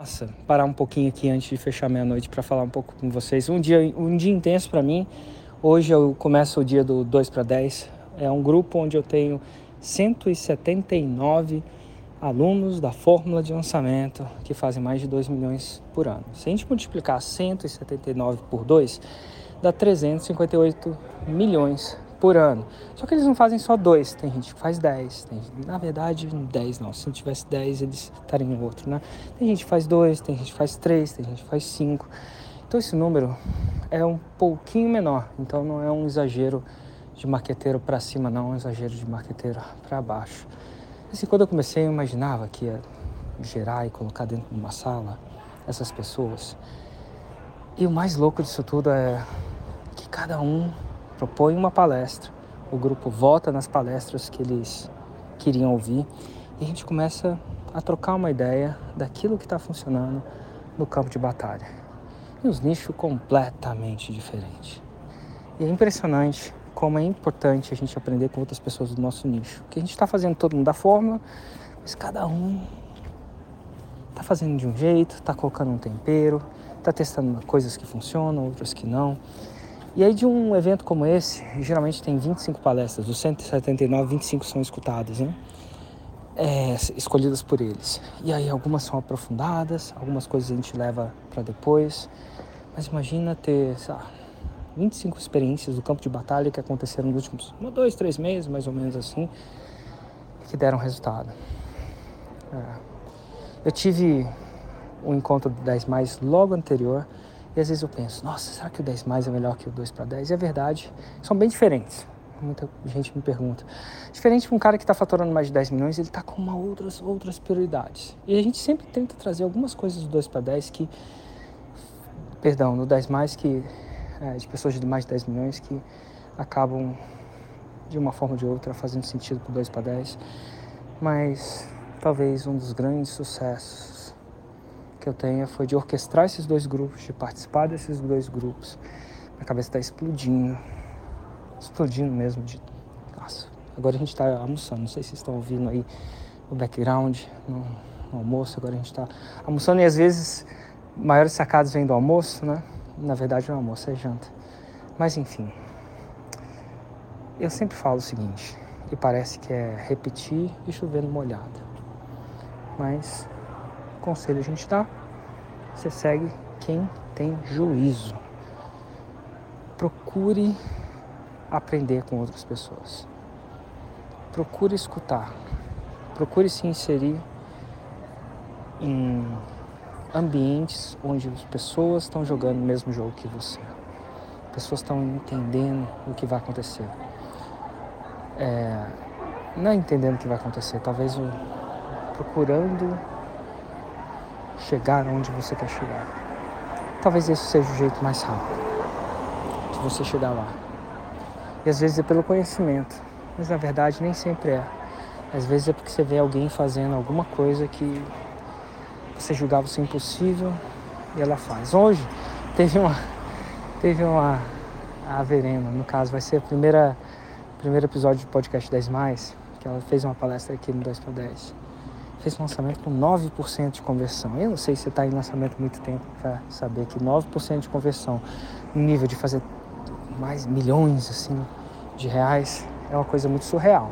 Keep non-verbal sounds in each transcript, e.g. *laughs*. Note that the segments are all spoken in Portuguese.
Nossa, parar um pouquinho aqui antes de fechar meia-noite para falar um pouco com vocês. Um dia, um dia intenso para mim. Hoje eu começo o dia do 2 para 10. É um grupo onde eu tenho 179 alunos da fórmula de lançamento que fazem mais de 2 milhões por ano. Se a gente multiplicar 179 por 2, dá 358 milhões por ano. Só que eles não fazem só dois, tem gente que faz 10. Tem, na verdade, 10 não. Se não tivesse 10, eles estariam em outro, né? Tem gente que faz dois, tem gente que faz três, tem gente que faz cinco. Então esse número é um pouquinho menor. Então não é um exagero de marqueteiro para cima, não, é um exagero de marqueteiro para baixo. Assim, quando eu comecei, eu imaginava que ia gerar e colocar dentro de uma sala essas pessoas. E o mais louco disso tudo é que cada um propõe uma palestra, o grupo vota nas palestras que eles queriam ouvir e a gente começa a trocar uma ideia daquilo que está funcionando no campo de batalha. E os nichos completamente diferentes. E é impressionante como é importante a gente aprender com outras pessoas do nosso nicho. Que a gente está fazendo todo mundo da fórmula, mas cada um está fazendo de um jeito, está colocando um tempero, está testando coisas que funcionam, outras que não. E aí de um evento como esse, geralmente tem 25 palestras, dos 179, 25 são escutadas, né? É, escolhidas por eles. E aí algumas são aprofundadas, algumas coisas a gente leva para depois. Mas imagina ter, sei lá, 25 experiências do campo de batalha que aconteceram nos últimos um, dois, três meses, mais ou menos assim, que deram resultado. É. Eu tive um encontro 10 mais logo anterior às vezes eu penso, nossa, será que o 10 mais é melhor que o 2 para 10? E é verdade, são bem diferentes. Muita gente me pergunta. Diferente de um cara que está faturando mais de 10 milhões, ele está com uma outras, outras prioridades. E a gente sempre tenta trazer algumas coisas do 2 para 10 que. Perdão, no 10 mais que. É, de pessoas de mais de 10 milhões que acabam, de uma forma ou de outra, fazendo sentido para o 2 para 10. Mas talvez um dos grandes sucessos que eu tenha foi de orquestrar esses dois grupos, de participar desses dois grupos. Minha cabeça está explodindo, explodindo mesmo. De... Nossa, agora a gente está almoçando, não sei se vocês estão ouvindo aí o background no, no almoço, agora a gente está almoçando e às vezes maiores sacadas vêm do almoço, né? Na verdade não é almoço, é janta. Mas enfim, eu sempre falo o seguinte, e parece que é repetir e chovendo molhado. Mas conselho a gente dá, você segue quem tem juízo. Procure aprender com outras pessoas. Procure escutar. Procure se inserir em ambientes onde as pessoas estão jogando o mesmo jogo que você. Pessoas estão entendendo o que vai acontecer. É, não entendendo o que vai acontecer, talvez procurando chegar onde você quer chegar. Talvez esse seja o jeito mais rápido de você chegar lá. E às vezes é pelo conhecimento, mas na verdade nem sempre é. Às vezes é porque você vê alguém fazendo alguma coisa que você julgava ser impossível e ela faz. Hoje *laughs* teve uma teve uma a Verena, no caso vai ser a primeira primeiro episódio do podcast 10 mais, que ela fez uma palestra aqui no 10 para 10 fez um lançamento com 9% de conversão. Eu não sei se você está em lançamento há muito tempo para saber que 9% de conversão no nível de fazer mais milhões assim de reais é uma coisa muito surreal.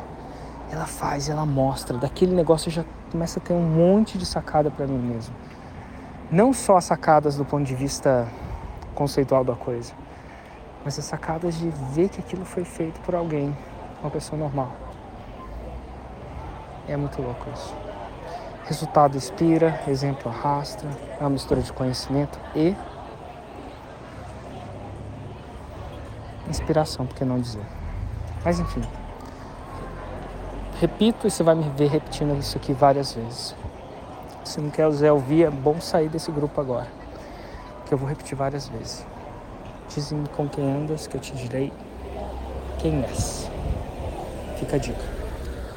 Ela faz, ela mostra, daquele negócio já começa a ter um monte de sacada para mim mesmo. Não só sacadas do ponto de vista conceitual da coisa, mas as sacadas de ver que aquilo foi feito por alguém, uma pessoa normal. É muito louco isso. Resultado inspira, exemplo arrasta, é uma mistura de conhecimento e inspiração, por que não dizer? Mas enfim, repito e você vai me ver repetindo isso aqui várias vezes. Se não quer usar ouvir, é bom sair desse grupo agora, que eu vou repetir várias vezes. Dizem com quem andas que eu te direi quem és. Fica a dica.